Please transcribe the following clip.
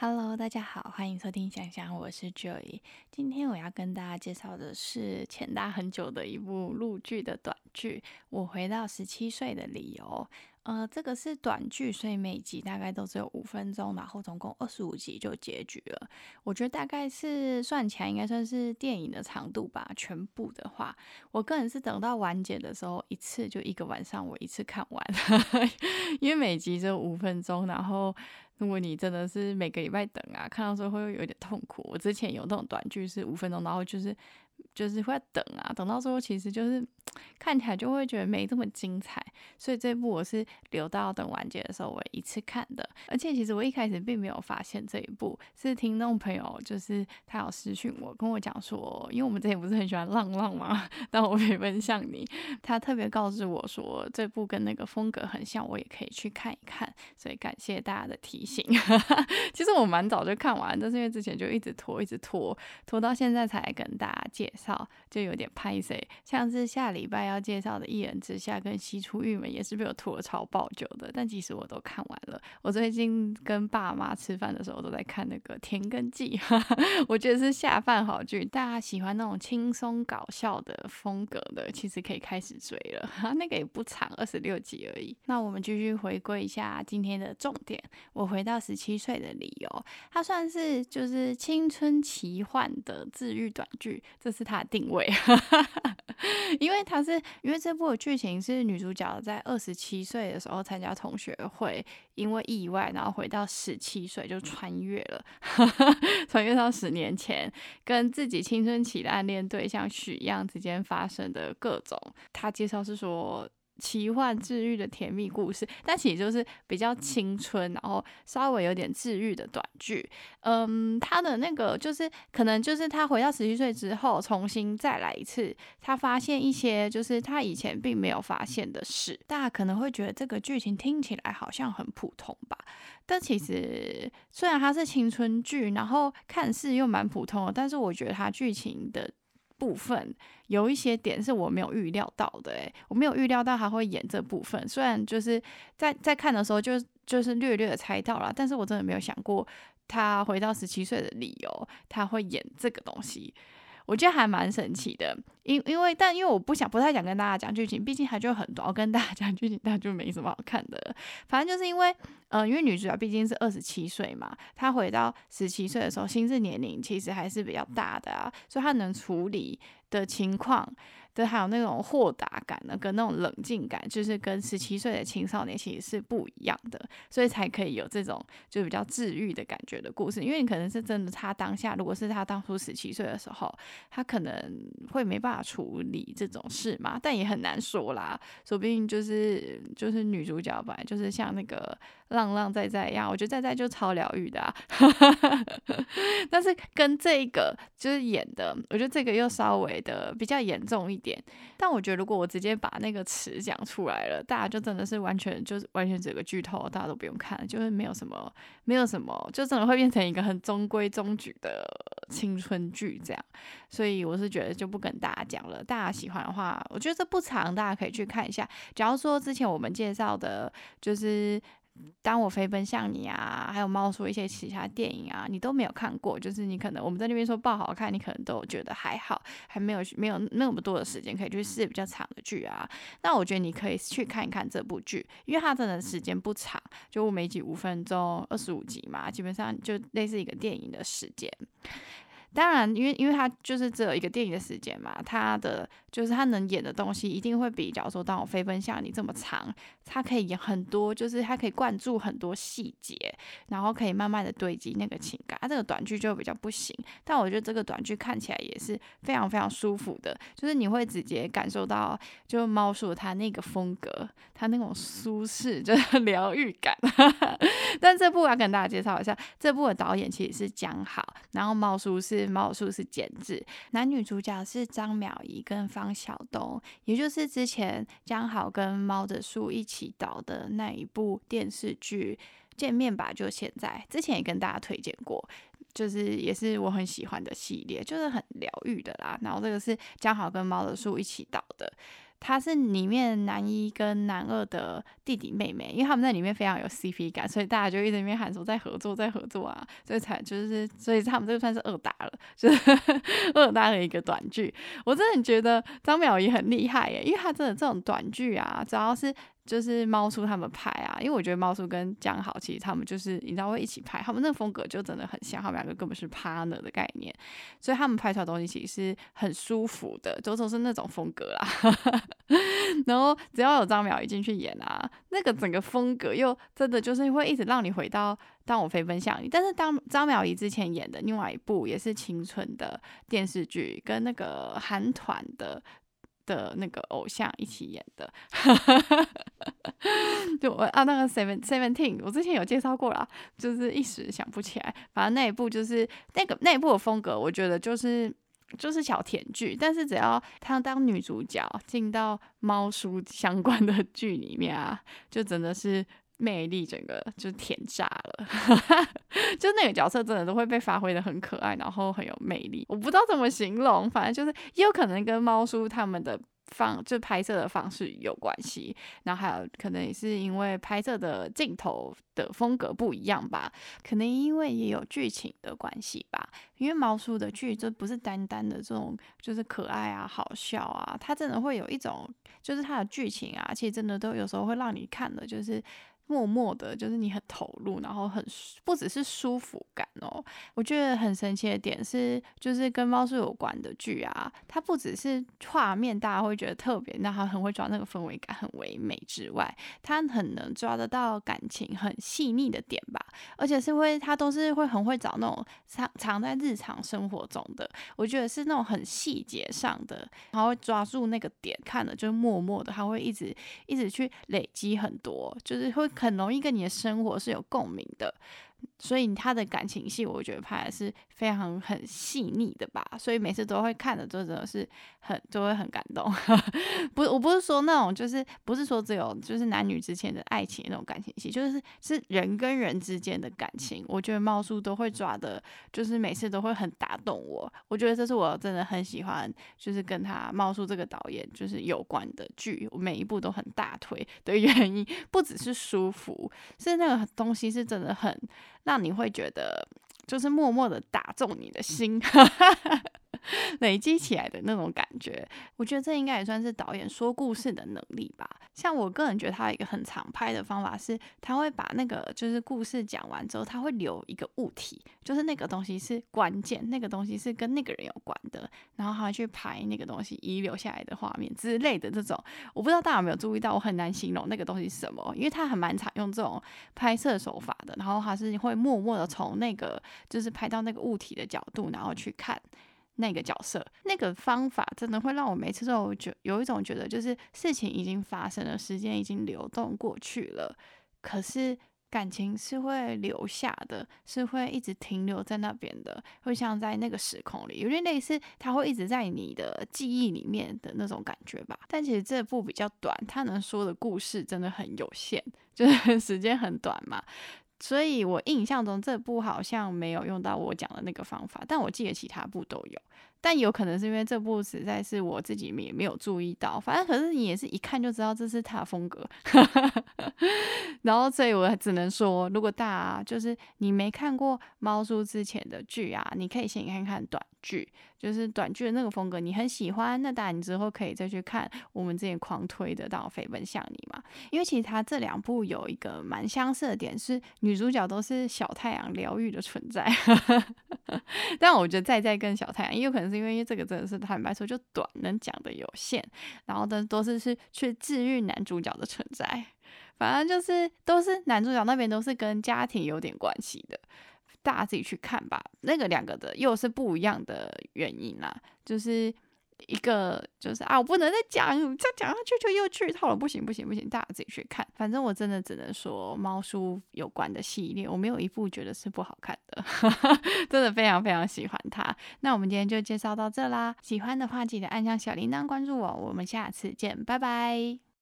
Hello，大家好，欢迎收听想想，我是 Joy。今天我要跟大家介绍的是前大很久的一部陆剧的短剧《我回到十七岁的理由》。呃，这个是短剧，所以每集大概都只有五分钟，然后总共二十五集就结局了。我觉得大概是算起来应该算是电影的长度吧。全部的话，我个人是等到完结的时候，一次就一个晚上，我一次看完，因为每集只有五分钟。然后，如果你真的是每个礼拜等啊，看到时候会有点痛苦。我之前有那种短剧是五分钟，然后就是就是会等啊，等到最后其实就是。看起来就会觉得没这么精彩，所以这部我是留到等完结的时候我一次看的。而且其实我一开始并没有发现这一部，是听众朋友就是他有私讯我跟我讲说，因为我们之前不是很喜欢浪浪吗？但我没分享你，他特别告诉我说这部跟那个风格很像，我也可以去看一看。所以感谢大家的提醒。其实我蛮早就看完，但是因为之前就一直拖，一直拖，拖到现在才跟大家介绍，就有点拍谁，像是下礼礼拜要介绍的《一人之下》跟《西出玉门》也是被我拖了超爆久的，但其实我都看完了。我最近跟爸妈吃饭的时候都在看那个《田耕记》，我觉得是下饭好剧。大家喜欢那种轻松搞笑的风格的，其实可以开始追了。那个也不长，二十六集而已。那我们继续回归一下今天的重点。我回到十七岁的理由，它算是就是青春奇幻的治愈短剧，这是它的定位。因为他是因为这部的剧情是女主角在二十七岁的时候参加同学会，因为意外然后回到十七岁就穿越了，穿越到十年前，跟自己青春期的暗恋对象许样之间发生的各种。他介绍是说。奇幻治愈的甜蜜故事，但其实就是比较青春，然后稍微有点治愈的短剧。嗯，他的那个就是可能就是他回到十七岁之后，重新再来一次，他发现一些就是他以前并没有发现的事。大家可能会觉得这个剧情听起来好像很普通吧，但其实虽然它是青春剧，然后看似又蛮普通的，但是我觉得它剧情的。部分有一些点是我没有预料到的，我没有预料到他会演这部分。虽然就是在在看的时候就就是略略的猜到了，但是我真的没有想过他回到十七岁的理由，他会演这个东西。我觉得还蛮神奇的，因因为但因为我不想不太想跟大家讲剧情，毕竟还就很多，我跟大家讲剧情，大家就没什么好看的。反正就是因为，嗯，因为女主角毕竟是二十七岁嘛，她回到十七岁的时候，心智年龄其实还是比较大的啊，所以她能处理的情况。对，还有那种豁达感呢，跟那种冷静感，就是跟十七岁的青少年其实是不一样的，所以才可以有这种就比较治愈的感觉的故事。因为你可能是真的，他当下如果是他当初十七岁的时候，他可能会没办法处理这种事嘛，但也很难说啦，说不定就是就是女主角本来就是像那个。浪浪在在一样，我觉得在在就超疗愈的啊。但是跟这个就是演的，我觉得这个又稍微的比较严重一点。但我觉得如果我直接把那个词讲出来了，大家就真的是完全就是完全整个剧透，大家都不用看，就是没有什么没有什么，就真的会变成一个很中规中矩的青春剧这样。所以我是觉得就不跟大家讲了。大家喜欢的话，我觉得这不长，大家可以去看一下。假如说之前我们介绍的，就是。当我飞奔向你啊，还有猫叔一些其他电影啊，你都没有看过，就是你可能我们在那边说不好看，你可能都觉得还好，还没有没有那么多的时间可以去试比较长的剧啊。那我觉得你可以去看一看这部剧，因为它真的时间不长，就每集五分钟，二十五集嘛，基本上就类似一个电影的时间。当然，因为因为它就是只有一个电影的时间嘛，它的就是他能演的东西一定会比，假如说当我飞奔向你这么长，他可以演很多，就是他可以灌注很多细节，然后可以慢慢的堆积那个情感。他这个短剧就比较不行，但我觉得这个短剧看起来也是非常非常舒服的，就是你会直接感受到，就猫叔他那个风格，他那种舒适，就是疗愈感。但这部我要跟大家介绍一下，这部的导演其实是江好，然后猫叔是。猫叔是剪纸，男女主角是张淼怡跟方晓东，也就是之前江好跟猫的树一起导的那一部电视剧《见面吧》，就现在之前也跟大家推荐过，就是也是我很喜欢的系列，就是很疗愈的啦。然后这个是江好跟猫的树一起导的。他是里面男一跟男二的弟弟妹妹，因为他们在里面非常有 CP 感，所以大家就一直在喊说在合作，在合作啊，所以才就是所以他们这个算是二搭了，就是 二搭的一个短剧。我真的觉得张淼怡很厉害耶，因为他真的这种短剧啊，主要是。就是猫叔他们拍啊，因为我觉得猫叔跟江豪其实他们就是你知道会一起拍，他们那个风格就真的很像，他们两个根本是 partner 的概念，所以他们拍出来东西其实是很舒服的，都都是那种风格啦。然后只要有张淼怡进去演啊，那个整个风格又真的就是会一直让你回到当我飞奔向你。但是当张淼怡之前演的另外一部也是青春的电视剧，跟那个韩团的。的那个偶像一起演的，就我啊那个 Seven Seventeen，我之前有介绍过啦，就是一时想不起来。反正那一部就是那个那一部的风格，我觉得就是就是小甜剧，但是只要她当女主角进到猫叔相关的剧里面啊，就真的是。魅力整个就甜炸了，就那个角色真的都会被发挥的很可爱，然后很有魅力。我不知道怎么形容，反正就是也有可能跟猫叔他们的方就拍摄的方式有关系，然后还有可能也是因为拍摄的镜头的风格不一样吧，可能因为也有剧情的关系吧。因为猫叔的剧就不是单单的这种就是可爱啊、好笑啊，它真的会有一种就是它的剧情啊，其实真的都有时候会让你看的就是。默默的，就是你很投入，然后很不只是舒服感哦。我觉得很神奇的点是，就是跟猫叔有关的剧啊，它不只是画面大家会觉得特别，那它很会抓那个氛围感，很唯美之外，它很能抓得到感情很细腻的点吧。而且是会，他都是会很会找那种藏藏在日常生活中的，我觉得是那种很细节上的，然后抓住那个点看的就是默默的，他会一直一直去累积很多，就是会。很容易跟你的生活是有共鸣的。所以他的感情戏，我觉得拍的是非常很细腻的吧，所以每次都会看的，就真的是很就会很感动。不，我不是说那种，就是不是说只有就是男女之间的爱情那种感情戏，就是是人跟人之间的感情。我觉得猫叔都会抓的，就是每次都会很打动我。我觉得这是我真的很喜欢，就是跟他猫叔这个导演就是有关的剧，我每一部都很大推的原因，不只是舒服，是那个东西是真的很。让你会觉得，就是默默的打中你的心。累积起来的那种感觉，我觉得这应该也算是导演说故事的能力吧。像我个人觉得他有一个很常拍的方法是，他会把那个就是故事讲完之后，他会留一个物体，就是那个东西是关键，那个东西是跟那个人有关的，然后他去拍那个东西遗留下来的画面之类的这种。我不知道大家有没有注意到，我很难形容那个东西是什么，因为他很蛮常用这种拍摄手法的，然后他是会默默的从那个就是拍到那个物体的角度，然后去看。那个角色，那个方法真的会让我每次都觉有一种觉得，就是事情已经发生了，时间已经流动过去了，可是感情是会留下的，是会一直停留在那边的，会像在那个时空里，有点类似，它会一直在你的记忆里面的那种感觉吧。但其实这部比较短，它能说的故事真的很有限，就是时间很短嘛。所以我印象中这部好像没有用到我讲的那个方法，但我记得其他部都有。但有可能是因为这部实在是我自己也没有注意到，反正可是你也是一看就知道这是他风格。然后所以我只能说，如果大家就是你没看过猫叔之前的剧啊，你可以先看看短剧，就是短剧的那个风格你很喜欢，那当然你之后可以再去看我们之前狂推的《到飞奔向你》嘛。因为其实他这两部有一个蛮相似的点，是女主角都是小太阳疗愈的存在。但我觉得再再跟小太阳也有可能。是因为这个真的是坦白说就短，能讲的有限，然后的都是是去治愈男主角的存在，反正就是都是男主角那边都是跟家庭有点关系的，大家自己去看吧。那个两个的又是不一样的原因啦，就是。一个就是啊，我不能再讲，再讲下去就又剧透了，不行不行不行，大家自己去看。反正我真的只能说，猫叔有关的系列，我没有一部觉得是不好看，真的非常非常喜欢它。那我们今天就介绍到这啦，喜欢的话记得按下小铃铛关注我，我们下次见，拜拜。